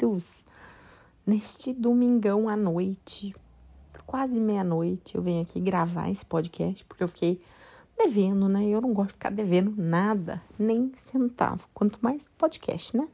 bem-vindos! Neste domingão à noite, quase meia-noite, eu venho aqui gravar esse podcast porque eu fiquei devendo, né? Eu não gosto de ficar devendo nada, nem centavo, quanto mais podcast, né?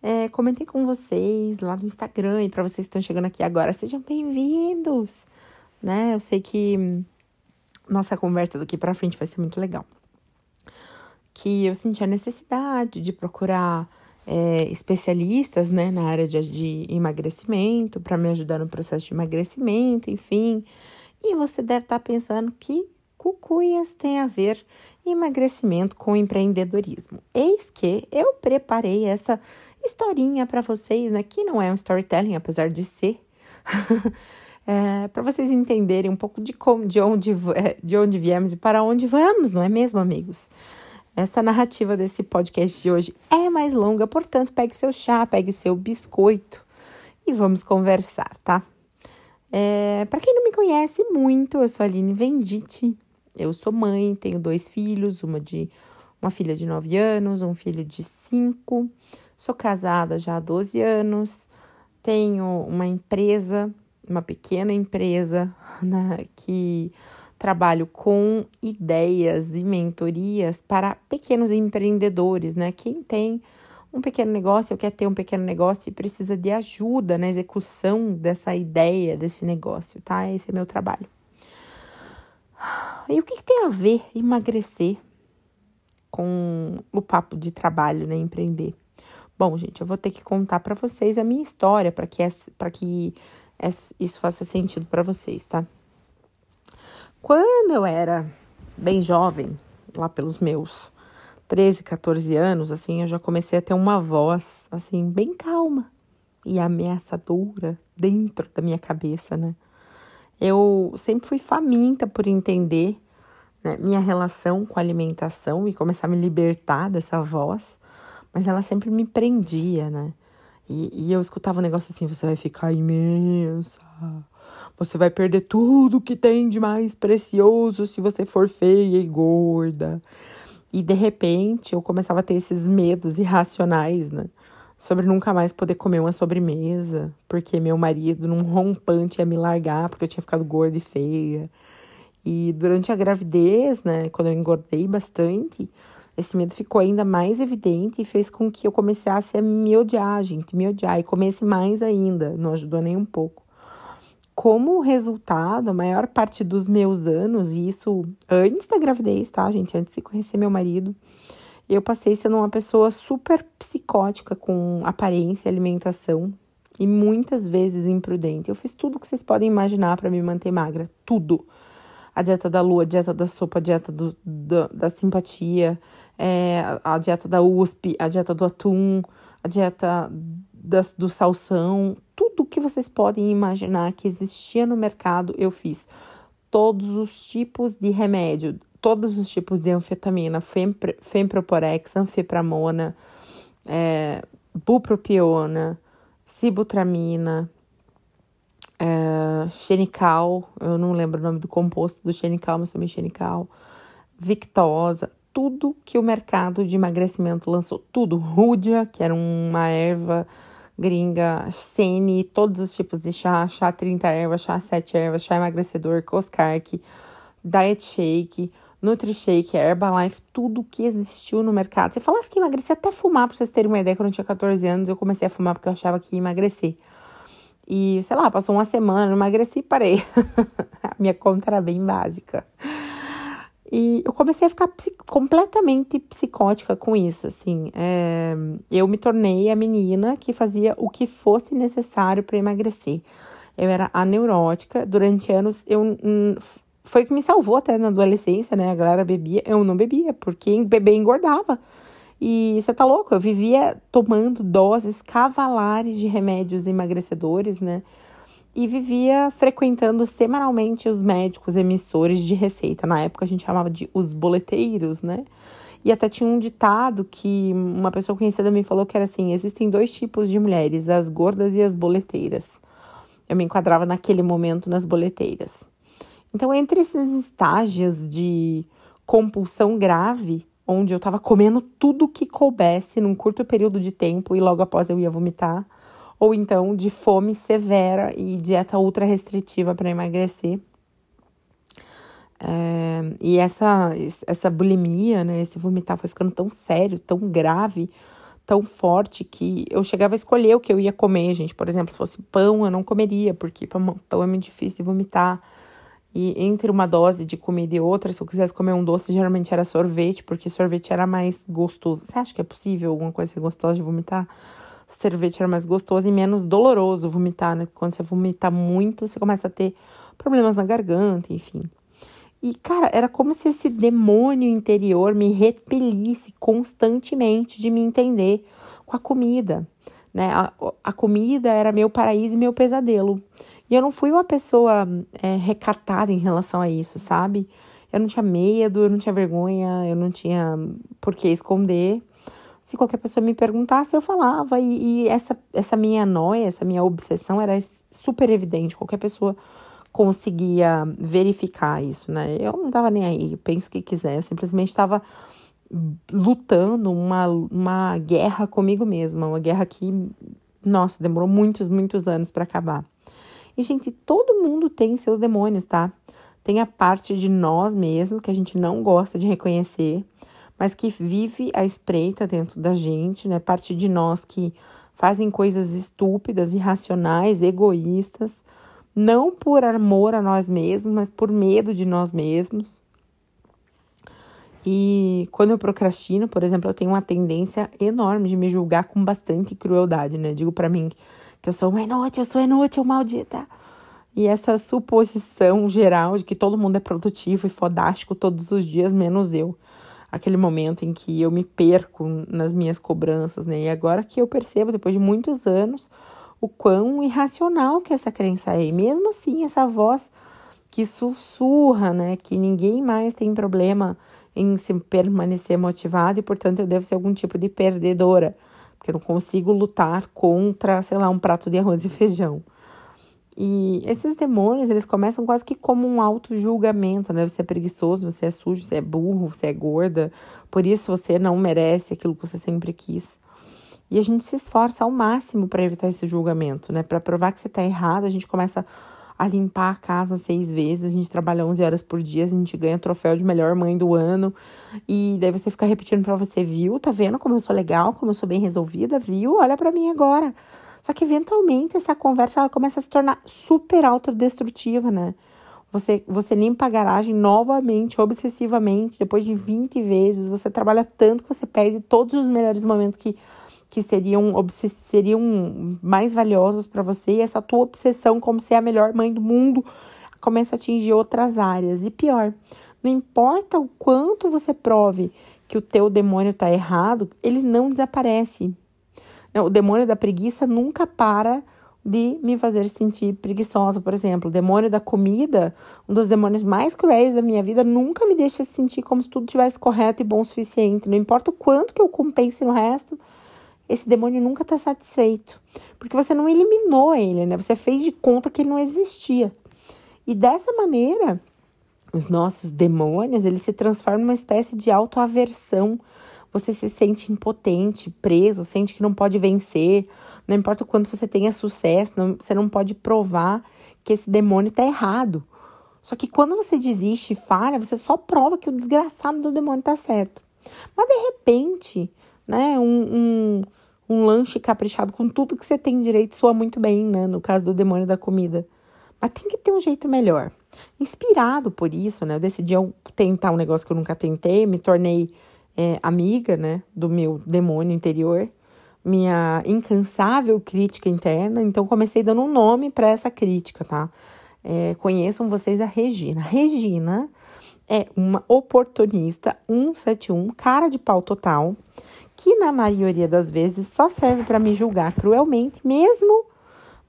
É, comentei com vocês lá no Instagram e para vocês que estão chegando aqui agora, sejam bem-vindos, né? Eu sei que nossa conversa daqui para frente vai ser muito legal. Que eu senti a necessidade de procurar é, especialistas né, na área de, de emagrecimento para me ajudar no processo de emagrecimento, enfim. E você deve estar tá pensando que cucuias tem a ver emagrecimento com empreendedorismo. Eis que eu preparei essa historinha para vocês, né? Que não é um storytelling, apesar de ser. é, para vocês entenderem um pouco de como, de onde, é, de onde viemos e para onde vamos, não é mesmo, amigos? Essa narrativa desse podcast de hoje é mais longa, portanto, pegue seu chá, pegue seu biscoito e vamos conversar, tá? É, para quem não me conhece muito, eu sou a Aline Vendite. Eu sou mãe, tenho dois filhos, uma de uma filha de 9 anos, um filho de 5. Sou casada já há 12 anos. Tenho uma empresa, uma pequena empresa, né, que trabalho com ideias e mentorias para pequenos empreendedores, né? Quem tem um pequeno negócio quer ter um pequeno negócio e precisa de ajuda na execução dessa ideia, desse negócio, tá? Esse é meu trabalho. E o que, que tem a ver emagrecer com o papo de trabalho, né? Empreender. Bom, gente, eu vou ter que contar para vocês a minha história para que, para que isso faça sentido para vocês, tá? Quando eu era bem jovem, lá pelos meus 13, 14 anos, assim, eu já comecei a ter uma voz, assim, bem calma e ameaçadora dentro da minha cabeça, né? Eu sempre fui faminta por entender né, minha relação com a alimentação e começar a me libertar dessa voz, mas ela sempre me prendia, né? E, e eu escutava um negócio assim: você vai ficar imensa, você vai perder tudo que tem de mais precioso se você for feia e gorda. E de repente eu começava a ter esses medos irracionais, né? Sobre nunca mais poder comer uma sobremesa, porque meu marido, num rompante, ia me largar porque eu tinha ficado gorda e feia. E durante a gravidez, né, quando eu engordei bastante, esse medo ficou ainda mais evidente e fez com que eu começasse a me odiar, gente, me odiar e comesse mais ainda, não ajudou nem um pouco como resultado, a maior parte dos meus anos, e isso antes da gravidez, tá, gente? Antes de conhecer meu marido, eu passei sendo uma pessoa super psicótica com aparência alimentação e muitas vezes imprudente. Eu fiz tudo que vocês podem imaginar para me manter magra, tudo. A dieta da lua, a dieta da sopa, a dieta do, da, da simpatia, é, a dieta da USP, a dieta do atum, a dieta das, do salsão, tudo que vocês podem imaginar que existia no mercado, eu fiz. Todos os tipos de remédio, todos os tipos de anfetamina, fempre, femproporex, anfepramona, é, bupropiona, sibutramina, é, xenical, eu não lembro o nome do composto do xenical, mas também xenical, victosa, tudo que o mercado de emagrecimento lançou, tudo, rúdia, que era uma erva gringa, Sene, todos os tipos de chá, chá 30 ervas, chá 7 ervas, chá emagrecedor, Coscark, Diet Shake, Nutri Shake, Herbalife, tudo que existiu no mercado. Você falasse que emagrecer até fumar, pra vocês terem uma ideia, quando eu tinha 14 anos, eu comecei a fumar porque eu achava que ia emagrecer. E, sei lá, passou uma semana, emagreci e parei. a minha conta era bem básica. E eu comecei a ficar completamente psicótica com isso, assim. É, eu me tornei a menina que fazia o que fosse necessário para emagrecer. Eu era aneurótica. Durante anos, eu hum, foi que me salvou até na adolescência, né? A galera bebia, eu não bebia, porque beber engordava. E você tá louco? Eu vivia tomando doses cavalares de remédios emagrecedores, né? E vivia frequentando semanalmente os médicos emissores de receita. Na época a gente chamava de os boleteiros, né? E até tinha um ditado que uma pessoa conhecida me falou que era assim: existem dois tipos de mulheres, as gordas e as boleteiras. Eu me enquadrava naquele momento nas boleteiras. Então, entre esses estágios de compulsão grave, onde eu tava comendo tudo que coubesse num curto período de tempo e logo após eu ia vomitar, ou então de fome severa e dieta ultra restritiva para emagrecer. É, e essa, essa bulimia, né, esse vomitar foi ficando tão sério, tão grave, tão forte que eu chegava a escolher o que eu ia comer, gente. Por exemplo, se fosse pão, eu não comeria, porque pão, é muito difícil de vomitar. E entre uma dose de comida e outra, se eu quisesse comer um doce, geralmente era sorvete, porque sorvete era mais gostoso. Você acha que é possível alguma coisa ser gostosa de vomitar? Sorvete era mais gostoso e menos doloroso vomitar, né? Quando você vomita muito, você começa a ter problemas na garganta, enfim. E, cara, era como se esse demônio interior me repelisse constantemente de me entender com a comida, né? A, a comida era meu paraíso e meu pesadelo. E eu não fui uma pessoa é, recatada em relação a isso, sabe? Eu não tinha medo, eu não tinha vergonha, eu não tinha por que esconder. Se qualquer pessoa me perguntasse, eu falava. E, e essa, essa minha noia, essa minha obsessão era super evidente. Qualquer pessoa conseguia verificar isso, né? Eu não tava nem aí, penso o que quiser, simplesmente estava lutando uma, uma guerra comigo mesma, uma guerra que, nossa, demorou muitos, muitos anos para acabar. E, gente, todo mundo tem seus demônios, tá? Tem a parte de nós mesmos que a gente não gosta de reconhecer, mas que vive a espreita dentro da gente, né? Parte de nós que fazem coisas estúpidas, irracionais, egoístas, não por amor a nós mesmos, mas por medo de nós mesmos. E quando eu procrastino, por exemplo, eu tenho uma tendência enorme de me julgar com bastante crueldade, né? Digo para mim que eu sou uma inútil, eu sou inútil, maldita. E essa suposição geral de que todo mundo é produtivo e fodástico todos os dias, menos eu. Aquele momento em que eu me perco nas minhas cobranças, né? E agora que eu percebo, depois de muitos anos, o quão irracional que essa crença é. E mesmo assim, essa voz que sussurra, né? Que ninguém mais tem problema em se permanecer motivado e, portanto, eu devo ser algum tipo de perdedora porque eu não consigo lutar contra, sei lá, um prato de arroz e feijão. E esses demônios, eles começam quase que como um auto-julgamento, né? Você é preguiçoso, você é sujo, você é burro, você é gorda, por isso você não merece aquilo que você sempre quis. E a gente se esforça ao máximo para evitar esse julgamento, né? Para provar que você está errado, a gente começa a limpar a casa seis vezes, a gente trabalha 11 horas por dia, a gente ganha troféu de melhor mãe do ano. E daí você fica repetindo para você, viu? Tá vendo como eu sou legal, como eu sou bem resolvida, viu? Olha para mim agora. Só que eventualmente essa conversa ela começa a se tornar super autodestrutiva, né? Você, você limpa a garagem novamente, obsessivamente, depois de 20 vezes. Você trabalha tanto que você perde todos os melhores momentos que que seriam, seriam mais valiosos para você, e essa tua obsessão como ser a melhor mãe do mundo começa a atingir outras áreas. E pior, não importa o quanto você prove que o teu demônio está errado, ele não desaparece. O demônio da preguiça nunca para de me fazer sentir preguiçosa, por exemplo. O demônio da comida, um dos demônios mais cruéis da minha vida, nunca me deixa sentir como se tudo estivesse correto e bom o suficiente. Não importa o quanto que eu compense no resto, esse demônio nunca está satisfeito. Porque você não eliminou ele, né? Você fez de conta que ele não existia. E dessa maneira, os nossos demônios, eles se transformam numa espécie de autoaversão. Você se sente impotente, preso, sente que não pode vencer. Não importa o quanto você tenha sucesso, não, você não pode provar que esse demônio está errado. Só que quando você desiste e falha, você só prova que o desgraçado do demônio está certo. Mas de repente, né, um, um um lanche caprichado com tudo que você tem direito soa muito bem, né? No caso do demônio da comida. Mas tem que ter um jeito melhor. Inspirado por isso, né? Eu decidi tentar um negócio que eu nunca tentei, me tornei é, amiga, né? Do meu demônio interior, minha incansável crítica interna. Então, comecei dando um nome para essa crítica, tá? É, conheçam vocês a Regina. Regina é uma oportunista 171, cara de pau total que na maioria das vezes só serve para me julgar cruelmente, mesmo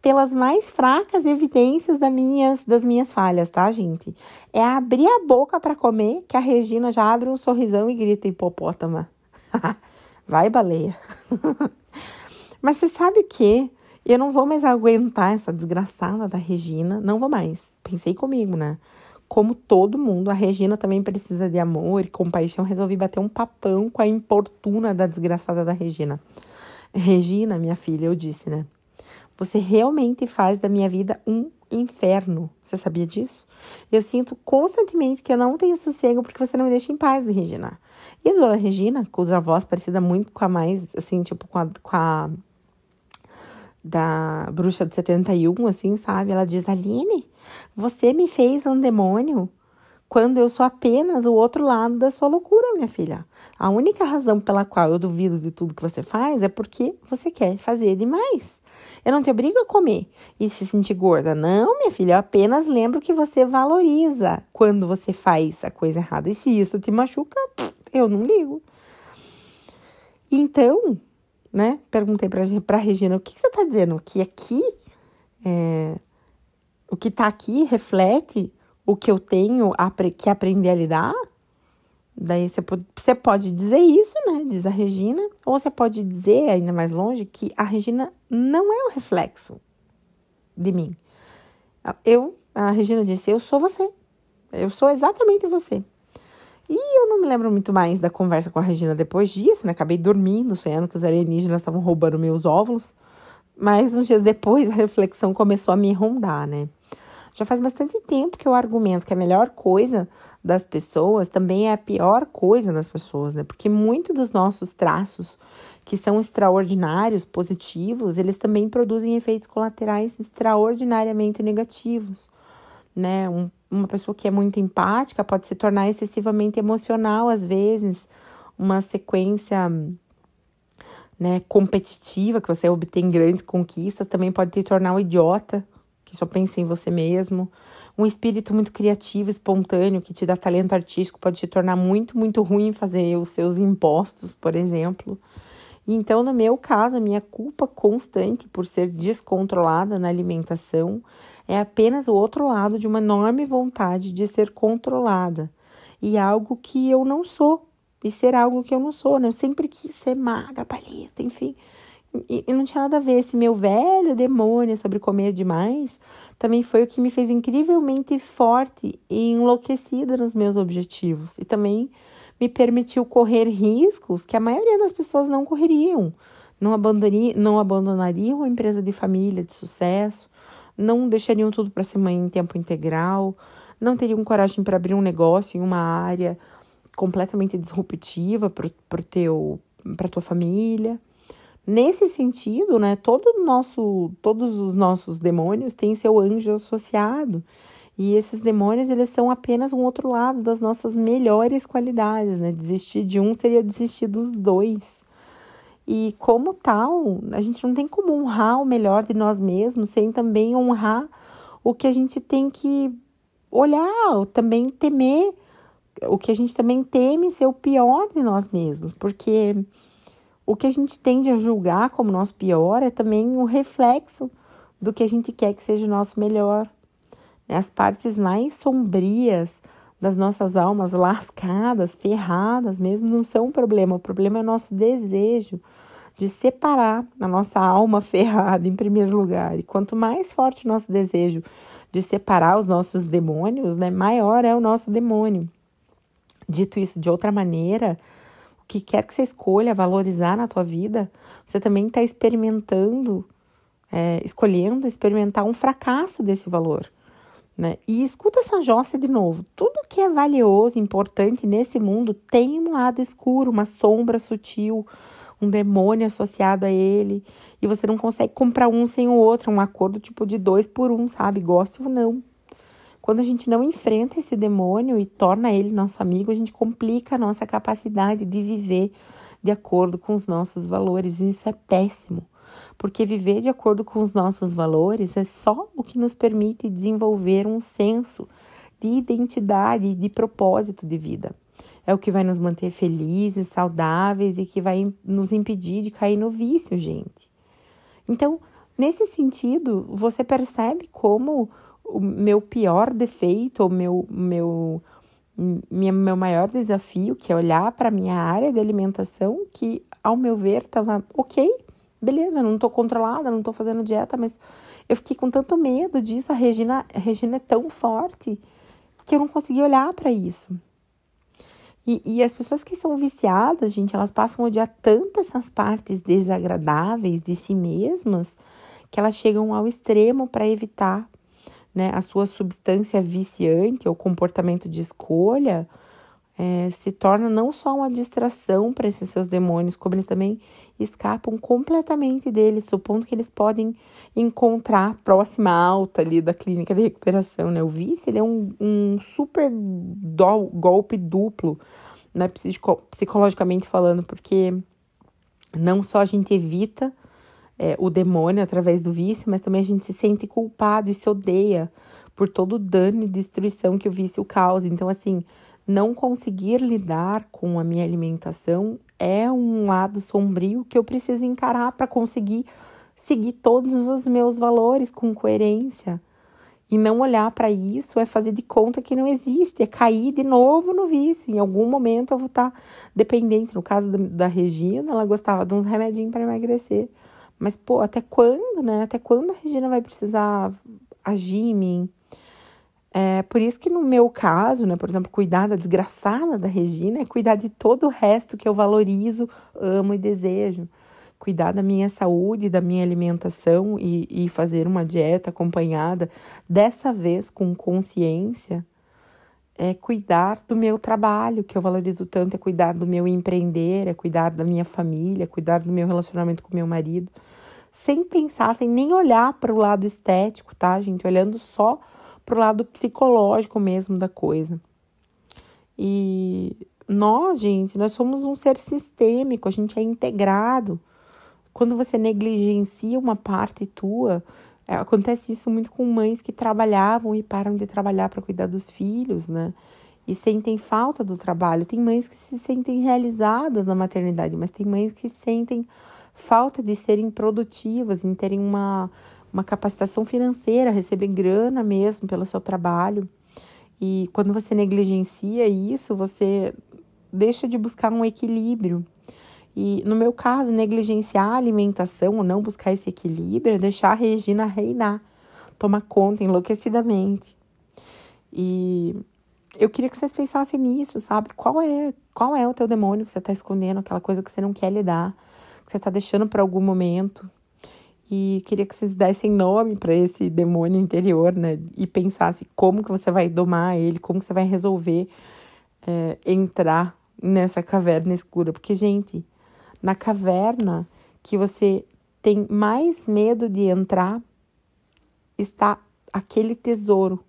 pelas mais fracas evidências das minhas, das minhas falhas, tá, gente? É abrir a boca para comer que a Regina já abre um sorrisão e grita hipopótama. Vai, baleia. Mas você sabe o que? Eu não vou mais aguentar essa desgraçada da Regina. Não vou mais. Pensei comigo, né? como todo mundo, a Regina também precisa de amor e compaixão. Resolvi bater um papão com a importuna da desgraçada da Regina. Regina, minha filha, eu disse, né? Você realmente faz da minha vida um inferno. Você sabia disso? Eu sinto constantemente que eu não tenho sossego porque você não me deixa em paz, Regina. E a dona Regina, os avós, parecida muito com a mais, assim, tipo, com a, com a da bruxa de 71, assim, sabe? Ela diz: Aline, você me fez um demônio quando eu sou apenas o outro lado da sua loucura, minha filha. A única razão pela qual eu duvido de tudo que você faz é porque você quer fazer demais. Eu não te obrigo a comer e se sentir gorda. Não, minha filha, eu apenas lembro que você valoriza quando você faz a coisa errada. E se isso te machuca, eu não ligo. Então, né, perguntei pra, pra Regina, o que, que você tá dizendo? Que aqui, é, o que tá aqui reflete o que eu tenho que aprender a lidar? Daí você pode, você pode dizer isso, né? Diz a Regina. Ou você pode dizer, ainda mais longe, que a Regina não é o reflexo de mim. Eu, a Regina disse, eu sou você. Eu sou exatamente você. E eu não me lembro muito mais da conversa com a Regina depois disso, né? Acabei dormindo, sonhando que os alienígenas estavam roubando meus óvulos. Mas uns dias depois a reflexão começou a me rondar, né? Já faz bastante tempo que eu argumento que a melhor coisa das pessoas também é a pior coisa das pessoas, né? Porque muitos dos nossos traços, que são extraordinários, positivos, eles também produzem efeitos colaterais extraordinariamente negativos, né? Um, uma pessoa que é muito empática pode se tornar excessivamente emocional às vezes, uma sequência né, competitiva que você obtém grandes conquistas também pode te tornar um idiota que só pensa em você mesmo. Um espírito muito criativo, espontâneo, que te dá talento artístico, pode te tornar muito, muito ruim fazer os seus impostos, por exemplo. Então, no meu caso, a minha culpa constante por ser descontrolada na alimentação é apenas o outro lado de uma enorme vontade de ser controlada e algo que eu não sou, e ser algo que eu não sou, né? Eu sempre quis ser magra, paleta, enfim. E, e não tinha nada a ver. Esse meu velho demônio sobre comer demais também foi o que me fez incrivelmente forte e enlouquecida nos meus objetivos. E também me permitiu correr riscos que a maioria das pessoas não correriam. Não, abandonariam, não abandonariam a empresa de família de sucesso, não deixariam tudo para ser mãe em tempo integral, não teriam coragem para abrir um negócio em uma área completamente disruptiva para a tua família. Nesse sentido, né, todo nosso, todos os nossos demônios têm seu anjo associado. E esses demônios, eles são apenas um outro lado das nossas melhores qualidades, né? Desistir de um seria desistir dos dois. E como tal, a gente não tem como honrar o melhor de nós mesmos sem também honrar o que a gente tem que olhar, também temer, o que a gente também teme ser o pior de nós mesmos, porque o que a gente tende a julgar como nosso pior é também um reflexo do que a gente quer que seja o nosso melhor. As partes mais sombrias das nossas almas lascadas, ferradas mesmo, não são um problema. O problema é o nosso desejo de separar a nossa alma ferrada em primeiro lugar. E quanto mais forte o nosso desejo de separar os nossos demônios, né, maior é o nosso demônio. Dito isso de outra maneira, que quer que você escolha valorizar na tua vida, você também está experimentando, é, escolhendo experimentar um fracasso desse valor. Né? E escuta essa jossa de novo. Tudo que é valioso, importante nesse mundo tem um lado escuro, uma sombra sutil, um demônio associado a ele. E você não consegue comprar um sem o outro, um acordo tipo de dois por um, sabe? Goste ou não. Quando a gente não enfrenta esse demônio e torna ele nosso amigo, a gente complica a nossa capacidade de viver de acordo com os nossos valores. E isso é péssimo, porque viver de acordo com os nossos valores é só o que nos permite desenvolver um senso de identidade de propósito de vida. É o que vai nos manter felizes, saudáveis e que vai nos impedir de cair no vício, gente. Então, nesse sentido, você percebe como o meu pior defeito, o meu, meu, minha, meu maior desafio, que é olhar para minha área de alimentação, que ao meu ver estava ok, beleza, não estou controlada, não estou fazendo dieta, mas eu fiquei com tanto medo disso. A Regina, a Regina é tão forte porque eu não conseguia olhar para isso. E, e, as pessoas que são viciadas, gente, elas passam a odiar tanto essas partes desagradáveis de si mesmas que elas chegam ao extremo para evitar né, a sua substância viciante ou comportamento de escolha é, se torna não só uma distração para esses seus demônios, como eles também escapam completamente deles, supondo que eles podem encontrar a próxima alta ali da clínica de recuperação. Né? O vício ele é um, um super do, golpe duplo, né, psico, psicologicamente falando, porque não só a gente evita é, o demônio através do vício, mas também a gente se sente culpado e se odeia por todo o dano e destruição que o vício causa. Então, assim, não conseguir lidar com a minha alimentação é um lado sombrio que eu preciso encarar para conseguir seguir todos os meus valores com coerência. E não olhar para isso é fazer de conta que não existe, é cair de novo no vício. Em algum momento eu vou estar tá dependente. No caso da, Regina, ela gostava de uns remedinhos para emagrecer. Mas, pô, até quando, né? Até quando a Regina vai precisar agir em mim? É, por isso que no meu caso, né, por exemplo, cuidar da desgraçada da Regina é cuidar de todo o resto que eu valorizo, amo e desejo. Cuidar da minha saúde, da minha alimentação e, e fazer uma dieta acompanhada, dessa vez com consciência, é cuidar do meu trabalho, que eu valorizo tanto, é cuidar do meu empreender, é cuidar da minha família, cuidar do meu relacionamento com meu marido, sem pensar, sem nem olhar para o lado estético, tá, gente? Olhando só pro lado psicológico mesmo da coisa. E nós, gente, nós somos um ser sistêmico, a gente é integrado. Quando você negligencia uma parte tua, é, acontece isso muito com mães que trabalhavam e param de trabalhar para cuidar dos filhos, né? E sentem falta do trabalho. Tem mães que se sentem realizadas na maternidade, mas tem mães que sentem falta de serem produtivas, em terem uma uma capacitação financeira, receber grana mesmo pelo seu trabalho. E quando você negligencia isso, você deixa de buscar um equilíbrio. E no meu caso, negligenciar a alimentação ou não buscar esse equilíbrio é deixar a Regina reinar, tomar conta enlouquecidamente. E eu queria que vocês pensassem nisso, sabe? Qual é, qual é o teu demônio que você está escondendo, aquela coisa que você não quer lidar, que você está deixando para algum momento, e queria que vocês dessem nome para esse demônio interior, né? E pensasse como que você vai domar ele, como que você vai resolver é, entrar nessa caverna escura. Porque, gente, na caverna que você tem mais medo de entrar está aquele tesouro,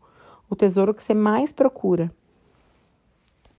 o tesouro que você mais procura.